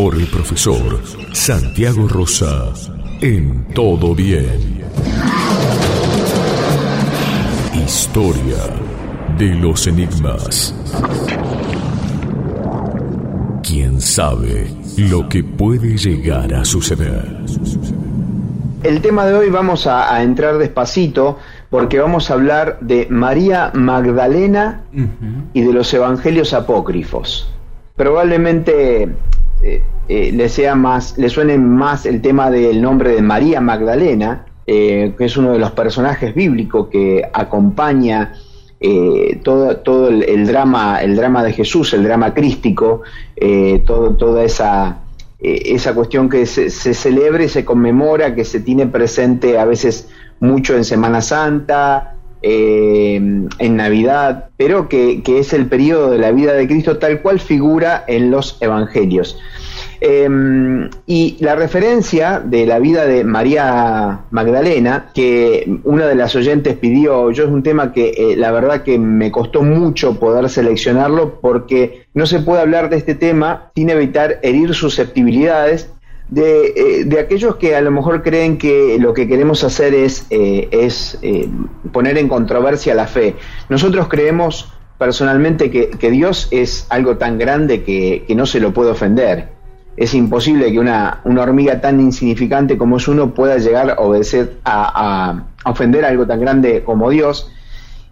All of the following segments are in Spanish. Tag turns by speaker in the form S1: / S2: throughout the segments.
S1: Por el profesor Santiago Rosa en Todo Bien. Historia de los Enigmas. ¿Quién sabe lo que puede llegar a suceder?
S2: El tema de hoy vamos a, entrar despacito porque vamos a hablar de María Magdalena y de los evangelios apócrifos. Probablemente eh, eh, le sea más, le suene más el tema del nombre de María Magdalena, eh, que es uno de los personajes bíblicos que acompaña todo, todo el, drama, el drama de Jesús, el drama crístico, todo, toda esa, esa cuestión que se, se celebra y se conmemora, que se tiene presente a veces mucho en Semana Santa, en Navidad, pero que, que, es el periodo de la vida de Cristo tal cual figura en los Evangelios. Em, y la referencia de la vida de María Magdalena, que una de las oyentes pidió, yo es un tema que eh, la verdad que me costó mucho poder seleccionarlo porque no se puede hablar de este tema sin evitar herir susceptibilidades de, eh, de, aquellos que a lo mejor creen que lo que queremos hacer es, eh, es poner en controversia la fe. Nosotros creemos personalmente que, que Dios es algo tan grande que, que no se lo puede ofender es imposible que una, hormiga tan insignificante como es uno pueda llegar a obedecer a, ofender a algo tan grande como Dios.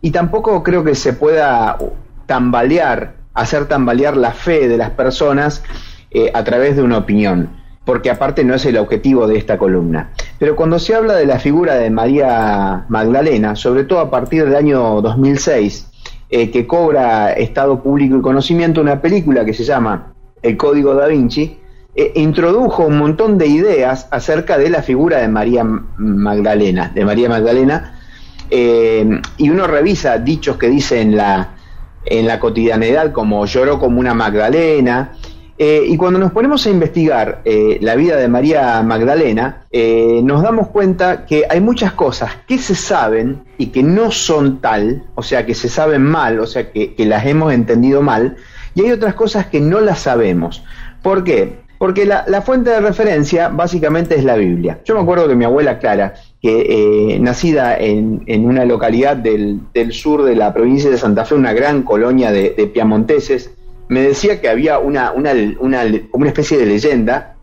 S2: Y tampoco creo que se pueda tambalear, hacer tambalear la fe de las personas eh, a través de una opinión, porque aparte no es el objetivo de esta columna. Pero cuando se habla de la figura de María Magdalena, sobre todo a partir del año 2006, eh, que cobra estado público y conocimiento una película que se llama El Código da Vinci, eh, introdujo un montón de ideas acerca de la figura de María Magdalena, de María Magdalena, eh, y uno revisa dichos que dice en la, en la cotidianidad como lloró como una Magdalena, eh, y cuando nos ponemos a investigar la vida de María Magdalena, nos damos cuenta que hay muchas cosas que se saben y que no son tal, o sea, que se saben mal, o sea, que, las hemos entendido mal, y hay otras cosas que no las sabemos. ¿Por qué? Porque la, fuente de referencia básicamente es la Biblia. Yo me acuerdo que mi abuela Clara, que eh, nacida en, una localidad del, sur de la provincia de Santa Fe, una gran colonia de, piamonteses, me decía que había una, una, una, especie de leyenda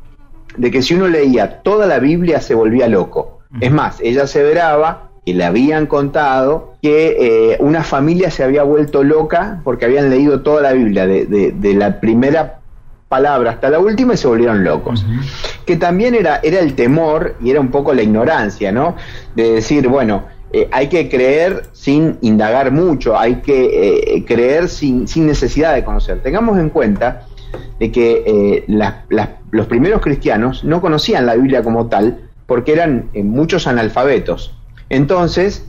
S2: de que si uno leía toda la Biblia se volvía loco. Es más, ella se veraba y le habían contado que eh, una familia se había vuelto loca porque habían leído toda la Biblia, de, de la primera palabra hasta la última y se volvieron locos. Que también era, era el temor y era un poco la ignorancia, ¿no? De decir, bueno, eh, hay que creer sin indagar mucho, hay que eh, creer sin, sin, necesidad de conocer. Tengamos en cuenta de que eh, los primeros cristianos no conocían la Biblia como tal porque eran muchos analfabetos. Entonces,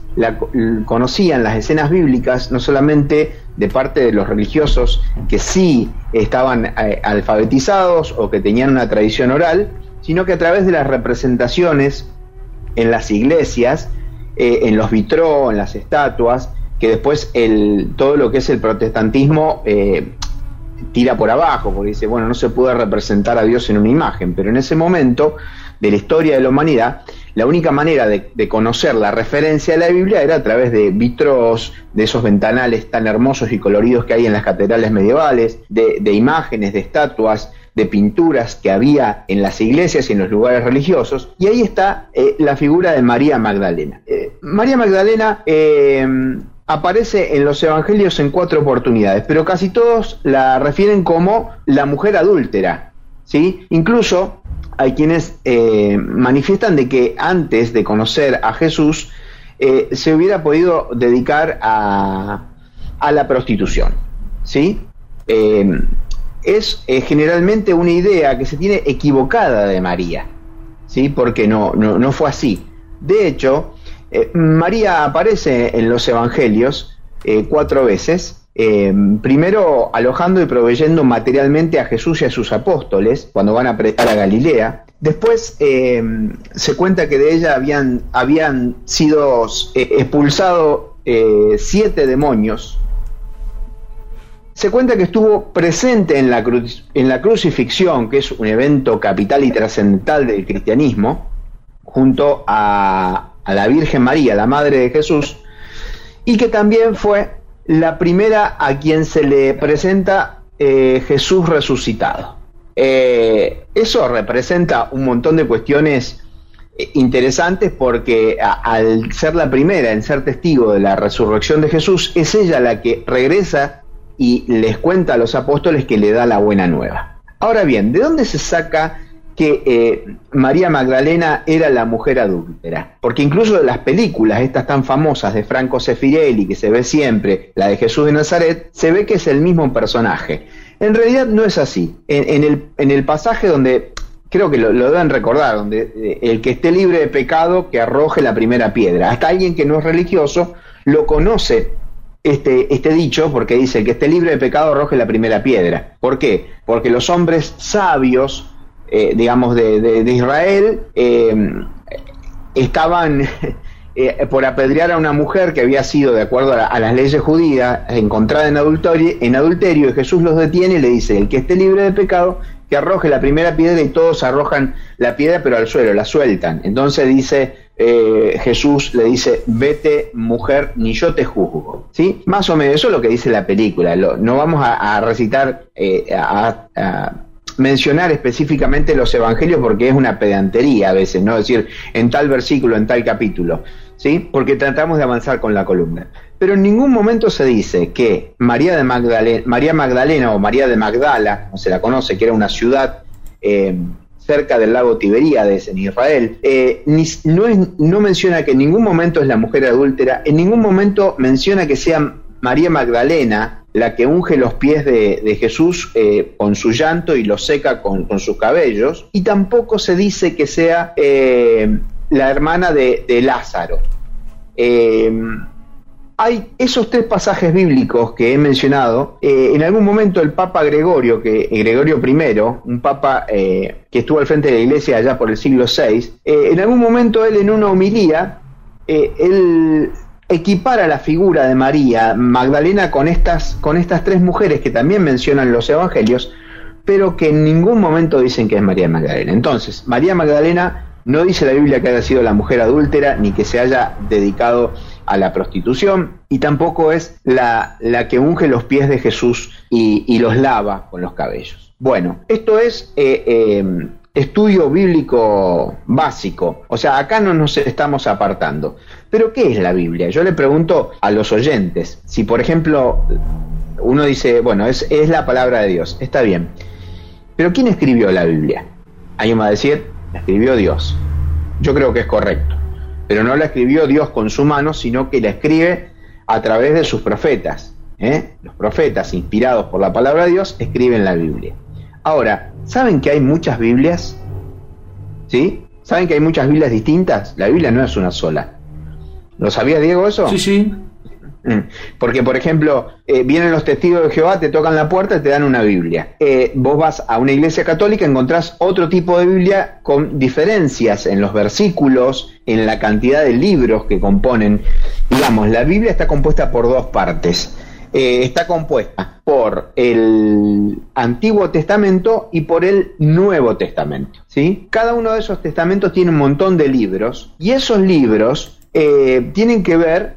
S2: conocían las escenas bíblicas no solamente de parte de los religiosos que sí estaban alfabetizados o que tenían una tradición oral, sino que a través de las representaciones en las iglesias, eh, en los vitró, en las estatuas, que después el, todo lo que es el protestantismo eh, tira por abajo, porque dice, bueno, no se puede representar a Dios en una imagen, pero en ese momento de la historia de la humanidad, la única manera de, conocer la referencia de la Biblia era a través de vitros, de esos ventanales tan hermosos y coloridos que hay en las catedrales medievales, de, imágenes, de estatuas, de pinturas que había en las iglesias y en los lugares religiosos. Y ahí está eh, la figura de María Magdalena. Eh, María Magdalena eh, aparece en los evangelios en cuatro oportunidades, pero casi todos la refieren como la mujer adúltera. ¿sí? Incluso hay quienes manifiestan de que antes de conocer a Jesús se hubiera podido dedicar a, a la prostitución. ¿sí? Es generalmente una idea que se tiene equivocada de María, ¿sí? porque no, no, fue así. De hecho, eh, María aparece en los Evangelios eh, cuatro veces, primero alojando y proveyendo materialmente a Jesús y a sus apóstoles cuando van a predicar a Galilea. Después se cuenta que de ella habían, habían sido expulsados siete demonios se cuenta que estuvo presente en la, en la crucifixión, que es un evento capital y trascendental del cristianismo, junto a, la Virgen María, la Madre de Jesús, y que también fue la primera a quien se le presenta eh, Jesús resucitado. Eh, eso representa un montón de cuestiones eh, interesantes porque al ser la primera en ser testigo de la resurrección de Jesús, es ella la que regresa y les cuenta a los apóstoles que le da la buena nueva. Ahora bien, ¿de dónde se saca que eh, María Magdalena era la mujer adúltera? Porque incluso las películas, estas tan famosas de Franco Sefirelli, que se ve siempre, la de Jesús de Nazaret, se ve que es el mismo personaje. En realidad no es así. En, el, en el, pasaje donde, creo que lo, lo, deben recordar, donde eh, el que esté libre de pecado, que arroje la primera piedra. Hasta alguien que no es religioso lo conoce este, este dicho porque dice, que esté libre de pecado arroje la primera piedra. ¿Por qué? Porque los hombres sabios, eh, digamos, de, Israel, eh, estaban eh, por apedrear a una mujer que había sido, de acuerdo a, las leyes judías, encontrada en adulterio, en adulterio, y Jesús los detiene y le dice, el que esté libre de pecado, que arroje la primera piedra y todos arrojan la piedra pero al suelo, la sueltan. Entonces dice eh, Jesús, le dice, vete mujer, ni yo te juzgo. ¿Sí? Más o menos eso es lo que dice la película. no vamos a, recitar, eh, a, mencionar específicamente los evangelios porque es una pedantería a veces, ¿no? Es decir, en tal versículo, en tal capítulo. ¿Sí? Porque tratamos de avanzar con la columna. Pero en ningún momento se dice que María de Magdalena, María Magdalena o María de Magdala, como se la conoce, que era una ciudad eh, cerca del lago Tiberíades en Israel, eh, no, menciona que en ningún momento es la mujer adúltera, en ningún momento menciona que sea María Magdalena la que unge los pies de, Jesús eh, con su llanto y los seca con, sus cabellos, y tampoco se dice que sea la hermana de Lázaro hay esos tres pasajes bíblicos que he mencionado. Eh, en algún momento el Papa Gregorio, que eh, Gregorio I, un papa eh, que estuvo al frente de la iglesia allá por el siglo VI, en algún momento él en una homilía, él equipara la figura de María Magdalena con estas, con estas tres mujeres que también mencionan los evangelios, pero que en ningún momento dicen que es María Magdalena. Entonces, María Magdalena no dice la Biblia que haya sido la mujer adúltera ni que se haya dedicado a la prostitución y tampoco es la, la que unge los pies de Jesús y, los lava con los cabellos. Bueno, esto es eh, eh, estudio bíblico básico, o sea, acá no nos estamos apartando. Pero ¿qué es la Biblia? Yo le pregunto a los oyentes, si por ejemplo uno dice, bueno, es, es la palabra de Dios, está bien, pero ¿quién escribió la Biblia? Alguien va a decir, la escribió Dios. Yo creo que es correcto pero no la escribió Dios con su mano, sino que la escribe a través de sus profetas. ¿eh? Los profetas, inspirados por la palabra de Dios, escriben la Biblia. Ahora, ¿saben que hay muchas Biblias? ¿Sí? ¿Saben que hay muchas Biblias distintas? La Biblia no es una sola. ¿Lo sabía Diego eso?
S3: Sí, sí.
S2: Mm. Porque, por ejemplo, eh, vienen los testigos de Jehová, te tocan la puerta y te dan una Biblia. Eh, vos vas a una iglesia católica, encontrás otro tipo de Biblia con diferencias en los versículos, en la cantidad de libros que componen. Digamos, la Biblia está compuesta por dos partes. Eh, está compuesta por el Antiguo Testamento y por el Nuevo Testamento. ¿sí? Cada uno de esos testamentos tiene un montón de libros y esos libros tienen que ver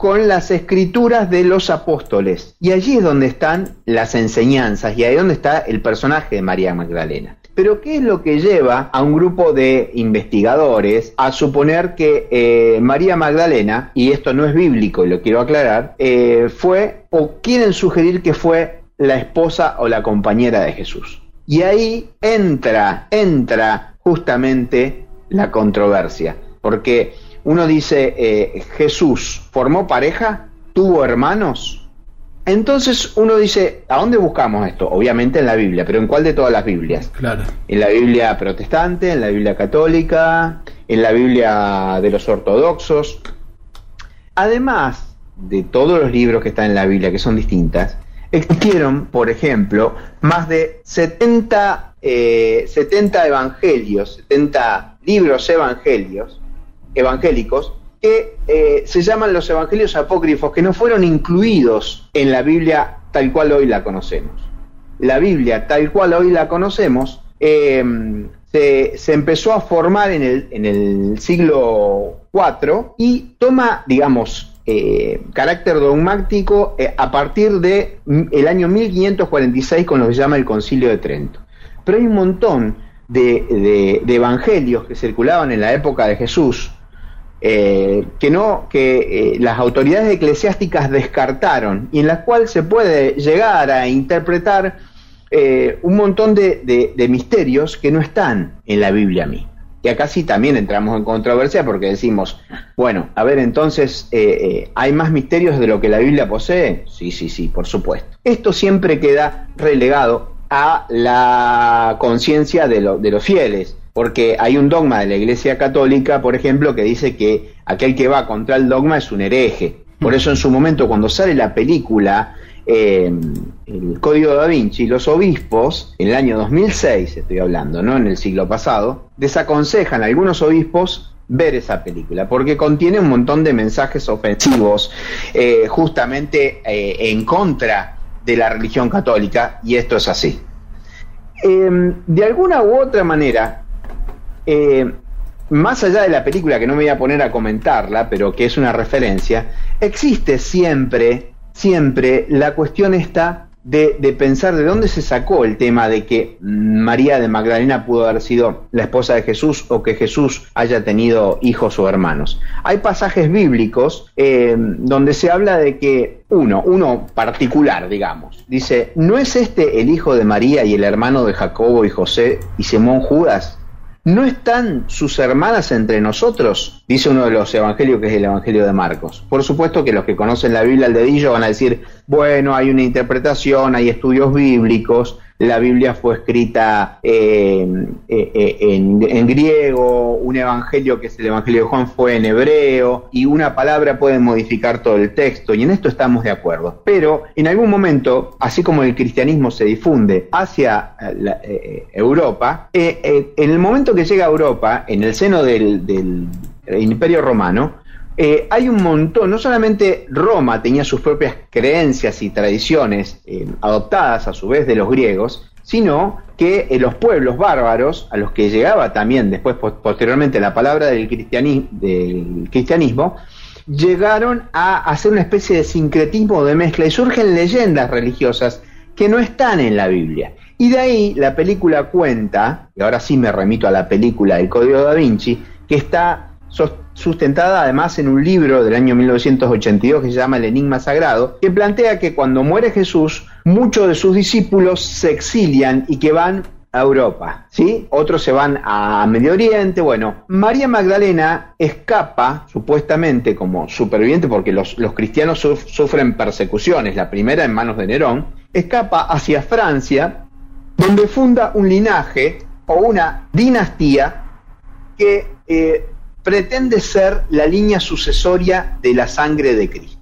S2: con las escrituras de los apóstoles. Y allí es donde están las enseñanzas y ahí es donde está el personaje de María Magdalena. Pero ¿qué es lo que lleva a un grupo de investigadores a suponer que eh, María Magdalena, y esto no es bíblico y lo quiero aclarar, eh, fue o quieren sugerir que fue la esposa o la compañera de Jesús? Y ahí entra, entra justamente la controversia, porque uno dice, eh, Jesús formó pareja, tuvo hermanos. Entonces uno dice, ¿a dónde buscamos esto? Obviamente en la Biblia, pero ¿en cuál de todas las Biblias?
S3: Claro.
S2: En la Biblia protestante, en la Biblia católica, en la Biblia de los ortodoxos. Además de todos los libros que están en la Biblia, que son distintas, existieron, por ejemplo, más de 70, 70 eh, evangelios, 70 libros evangelios, evangélicos, que eh, se llaman los evangelios apócrifos, que no fueron incluidos en la Biblia tal cual hoy la conocemos. La Biblia tal cual hoy la conocemos eh, se, empezó a formar en el, en el siglo IV y toma, digamos, eh, carácter dogmático a partir de el año 1546 con lo que se llama el Concilio de Trento. Pero hay un montón de evangelios que circulaban en la época de Jesús, eh, que no que eh, las autoridades eclesiásticas descartaron y en las cuales se puede llegar a interpretar eh, un montón de, misterios que no están en la Biblia misma. Y acá sí también entramos en controversia porque decimos, bueno, a ver, entonces, ¿hay más misterios de lo que la Biblia posee? Sí, sí, sí, por supuesto. Esto siempre queda relegado a la conciencia de, de los fieles porque hay un dogma de la Iglesia Católica, por ejemplo, que dice que aquel que va contra el dogma es un hereje. Por eso en su momento, cuando sale la película eh, El Código da Vinci, los obispos, en el año 2006 estoy hablando, no en el siglo pasado, desaconsejan a algunos obispos ver esa película, porque contiene un montón de mensajes ofensivos, eh, justamente eh, en contra de la religión católica, y esto es así. de alguna u otra manera, eh, más allá de la película, que no me voy a poner a comentarla, pero que es una referencia, existe siempre, siempre la cuestión esta de, pensar de dónde se sacó el tema de que María de Magdalena pudo haber sido la esposa de Jesús o que Jesús haya tenido hijos o hermanos. Hay pasajes bíblicos eh, donde se habla de que uno, uno particular, digamos, dice, ¿no es este el hijo de María y el hermano de Jacobo y José y Simón Judas? ¿No están sus hermanas entre nosotros? Dice uno de los evangelios que es el Evangelio de Marcos. Por supuesto que los que conocen la Biblia al dedillo van a decir, bueno, hay una interpretación, hay estudios bíblicos, la Biblia fue escrita eh, eh, eh, en, griego, un evangelio que es el Evangelio de Juan fue en hebreo, y una palabra puede modificar todo el texto, y en esto estamos de acuerdo. Pero en algún momento, así como el cristianismo se difunde hacia Europa, en el momento que llega a Europa, en el seno del Imperio Romano, eh, hay un montón, no solamente Roma tenía sus propias creencias y tradiciones eh, adoptadas a su vez de los griegos, sino que eh, los pueblos bárbaros, a los que llegaba también después posteriormente la palabra del, cristianismo, llegaron a hacer una especie de sincretismo de mezcla y surgen leyendas religiosas que no están en la Biblia. Y de ahí la película cuenta, y ahora sí me remito a la película El Código da Vinci, que está sustentada además en un libro del año 1982 que se llama El Enigma Sagrado, que plantea que cuando muere Jesús, muchos de sus discípulos se exilian y que van a Europa, ¿sí? Otros se van a Medio Oriente, bueno, María Magdalena escapa, supuestamente como superviviente, porque los, los cristianos sufren persecuciones, la primera en manos de Nerón, escapa hacia Francia, donde funda un linaje o una dinastía que eh, pretende ser la línea sucesoria de la sangre de Cristo.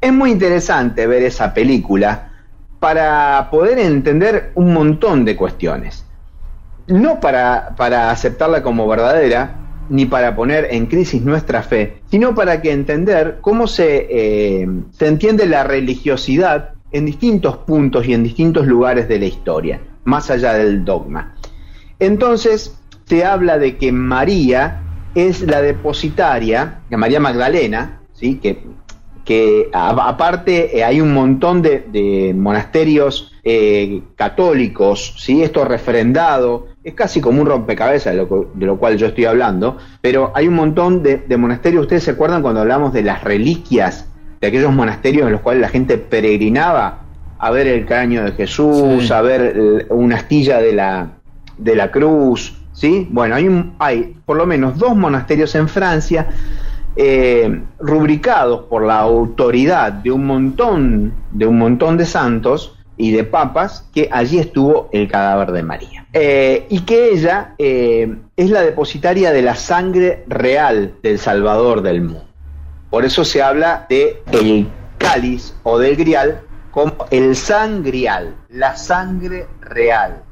S2: Es muy interesante ver esa película para poder entender un montón de cuestiones. No para, para aceptarla como verdadera, ni para poner en crisis nuestra fe, sino para que entender cómo se, eh, se entiende la religiosidad en distintos puntos y en distintos lugares de la historia, más allá del dogma. Entonces, se habla de que María es la depositaria, María Magdalena, ¿sí? que, que aparte eh, hay un montón de, monasterios eh, católicos, ¿sí? esto refrendado, es casi como un rompecabezas de lo, cual yo estoy hablando, pero hay un montón de, monasterios, ustedes se acuerdan cuando hablamos de las reliquias de aquellos monasterios en los cuales la gente peregrinaba a ver el cráneo de Jesús, a ver una astilla de la, de la cruz, ¿sí? Bueno, hay, por lo menos dos monasterios en Francia eh, rubricados por la autoridad de un montón de un montón de santos y de papas que allí estuvo el cadáver de María eh, y que ella eh, es la depositaria de la sangre real del Salvador del mundo. Por eso se habla de el cáliz o del grial como el sangrial, la sangre real.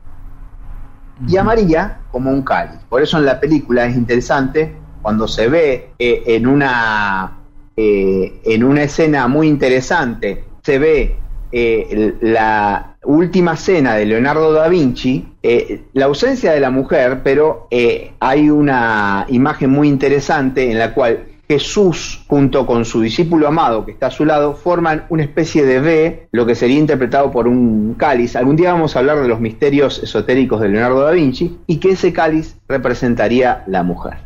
S2: Y a María como un cáliz. Por eso en la película es interesante cuando se ve eh, en, una, eh, en una escena muy interesante, se ve eh, la última cena de Leonardo da Vinci, la ausencia de la mujer, pero hay una imagen muy interesante en la cual Jesús junto con su discípulo amado que está a su lado forman una especie de V, lo que sería interpretado por un cáliz. Algún día vamos a hablar de los misterios esotéricos de Leonardo da Vinci y que ese cáliz representaría la mujer.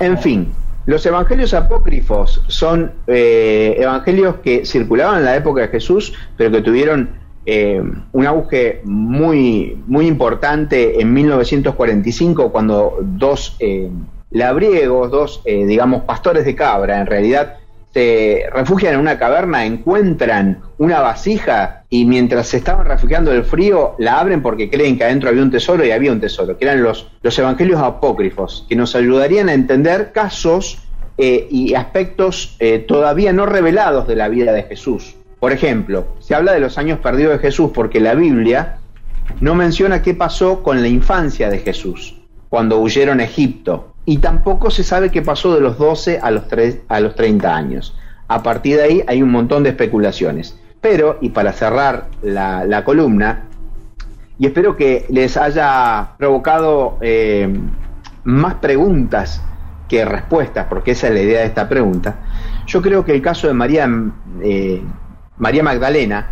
S2: En fin, los evangelios apócrifos son eh, evangelios que circulaban en la época de Jesús, pero que tuvieron eh, un auge muy, muy importante en 1945, cuando dos eh, labriegos, dos, digamos, pastores de cabra, en realidad se refugian en una caverna, encuentran una vasija y mientras se estaban refugiando del frío, la abren porque creen que adentro había un tesoro y había un tesoro, que eran los, los evangelios apócrifos, que nos ayudarían a entender casos eh, y aspectos eh, todavía no revelados de la vida de Jesús. Por ejemplo, se habla de los años perdidos de Jesús porque la Biblia no menciona qué pasó con la infancia de Jesús, cuando huyeron a Egipto, y tampoco se sabe qué pasó de los 12 a los, 3, a los 30 años. A partir de ahí hay un montón de especulaciones. Pero, y para cerrar la, columna, y espero que les haya provocado eh, más preguntas que respuestas, porque esa es la idea de esta pregunta, yo creo que el caso de María, eh, María Magdalena,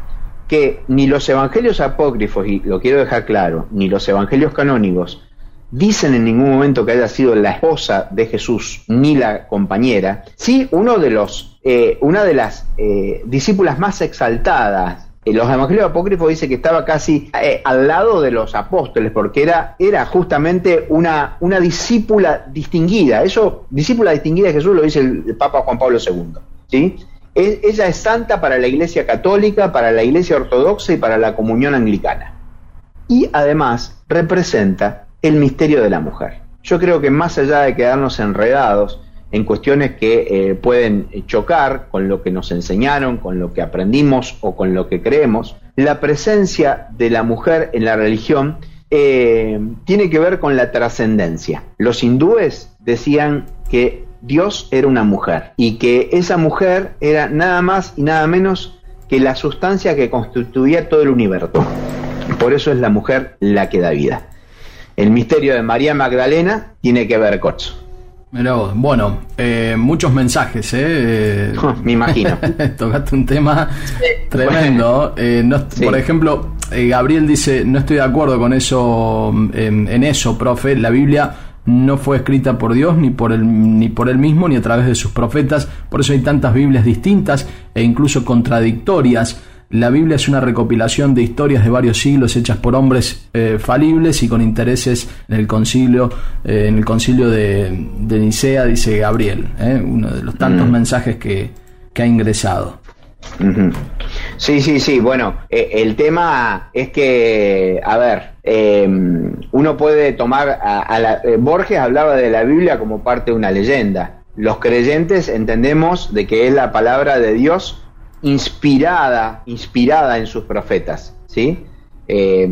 S2: que ni los evangelios apócrifos, y lo quiero dejar claro, ni los evangelios canónigos, dicen en ningún momento que haya sido la esposa de Jesús ni la compañera, sí de los, eh, una de las eh, discípulas más exaltadas. En los evangelios apócrifos dice que estaba casi eh, al lado de los apóstoles, porque era, era justamente una, una discípula distinguida. Eso, discípula distinguida de Jesús lo dice el, Papa Juan Pablo II. ¿sí? ella es santa para la Iglesia Católica, para la Iglesia Ortodoxa y para la comunión anglicana. Y además representa el misterio de la mujer. Yo creo que más allá de quedarnos enredados en cuestiones que eh, pueden chocar con lo que nos enseñaron, con lo que aprendimos o con lo que creemos, la presencia de la mujer en la religión eh, tiene que ver con la trascendencia. Los hindúes decían que Dios era una mujer y que esa mujer era nada más y nada menos que la sustancia que constituía todo el universo. Por eso es la mujer la que da vida el misterio de María Magdalena tiene que ver con eso.
S3: bueno, eh, muchos mensajes, ¿eh?
S2: Me imagino.
S3: Tocaste un tema tremendo. Eh, por ejemplo, eh, Gabriel dice, no estoy de acuerdo con eso, en, en, eso, profe. La Biblia no fue escrita por Dios ni por, él, ni por él mismo ni a través de sus profetas. Por eso hay tantas Biblias distintas e incluso contradictorias. La Biblia es una recopilación de historias de varios siglos hechas por hombres eh, falibles y con intereses en el concilio, eh, en el concilio de, Nicea, dice Gabriel, eh, uno de los tantos mm. mensajes que, ha ingresado.
S2: Sí, sí, sí. Bueno, el tema es que, a ver, em, uno puede tomar a, la, Borges hablaba de la Biblia como parte de una leyenda. Los creyentes entendemos de que es la palabra de Dios inspirada, inspirada en sus profetas. ¿sí? Eh,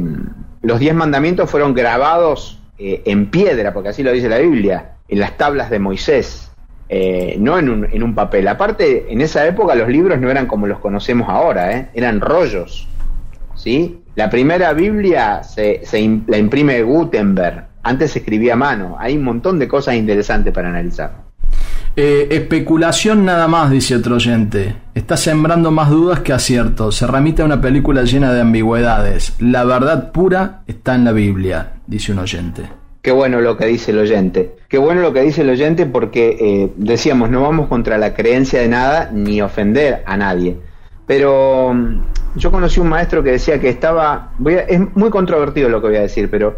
S2: los diez mandamientos fueron grabados eh, en piedra, porque así lo dice la Biblia, en las tablas de Moisés, eh, no en un, en un, papel. Aparte, en esa época los libros no eran como los conocemos ahora, eran rollos. ¿sí? La primera Biblia se, la imprime Gutenberg, antes se escribía a mano. Hay un montón de cosas interesantes para analizar.
S3: Eh, especulación nada más, dice otro oyente. Está sembrando más dudas que aciertos. Se remite a una película llena de ambigüedades. La verdad pura está en la Biblia, dice un oyente.
S2: Qué bueno lo que dice el oyente. Qué bueno lo que dice el oyente porque eh, decíamos, no vamos contra la creencia de nada ni ofender a nadie. Pero mm, yo conocí un maestro que decía que estaba, es muy controvertido lo que voy a decir, pero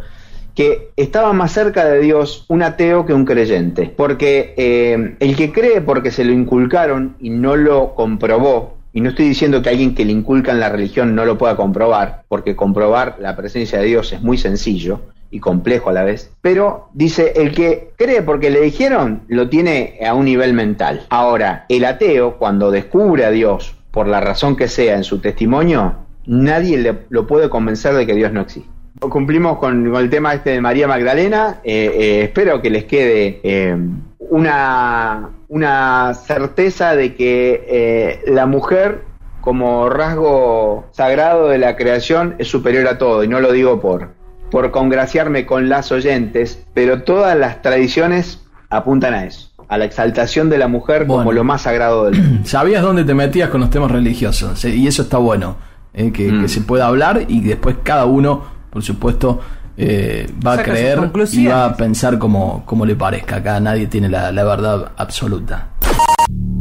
S2: que estaba más cerca de Dios un ateo que un creyente, porque eh, el que cree porque se lo inculcaron y no lo comprobó, y no estoy diciendo que alguien que le inculcan la religión no lo pueda comprobar, porque comprobar la presencia de Dios es muy sencillo y complejo a la vez, pero dice, el que cree porque le dijeron, lo tiene a un nivel mental. Ahora, el ateo, cuando descubre a Dios, por la razón que sea en su testimonio, nadie le, lo puede convencer de que Dios no existe. Cumplimos con, el tema este de María Magdalena. Eh, eh, espero que les quede eh, una, una certeza de que la mujer como rasgo sagrado de la creación es superior a todo. Y no lo digo por, por congraciarme con las oyentes, pero todas las tradiciones apuntan a eso a la exaltación de la mujer como lo más sagrado del mundo.
S3: Sabías dónde te metías con los temas religiosos, y eso está bueno, que, que, mm. se pueda hablar y después cada uno por supuesto, eh, va a creer y va a pensar como, como le parezca. Acá nadie tiene la, la verdad absoluta.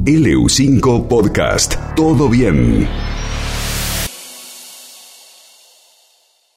S1: LU5 Podcast. Todo bien.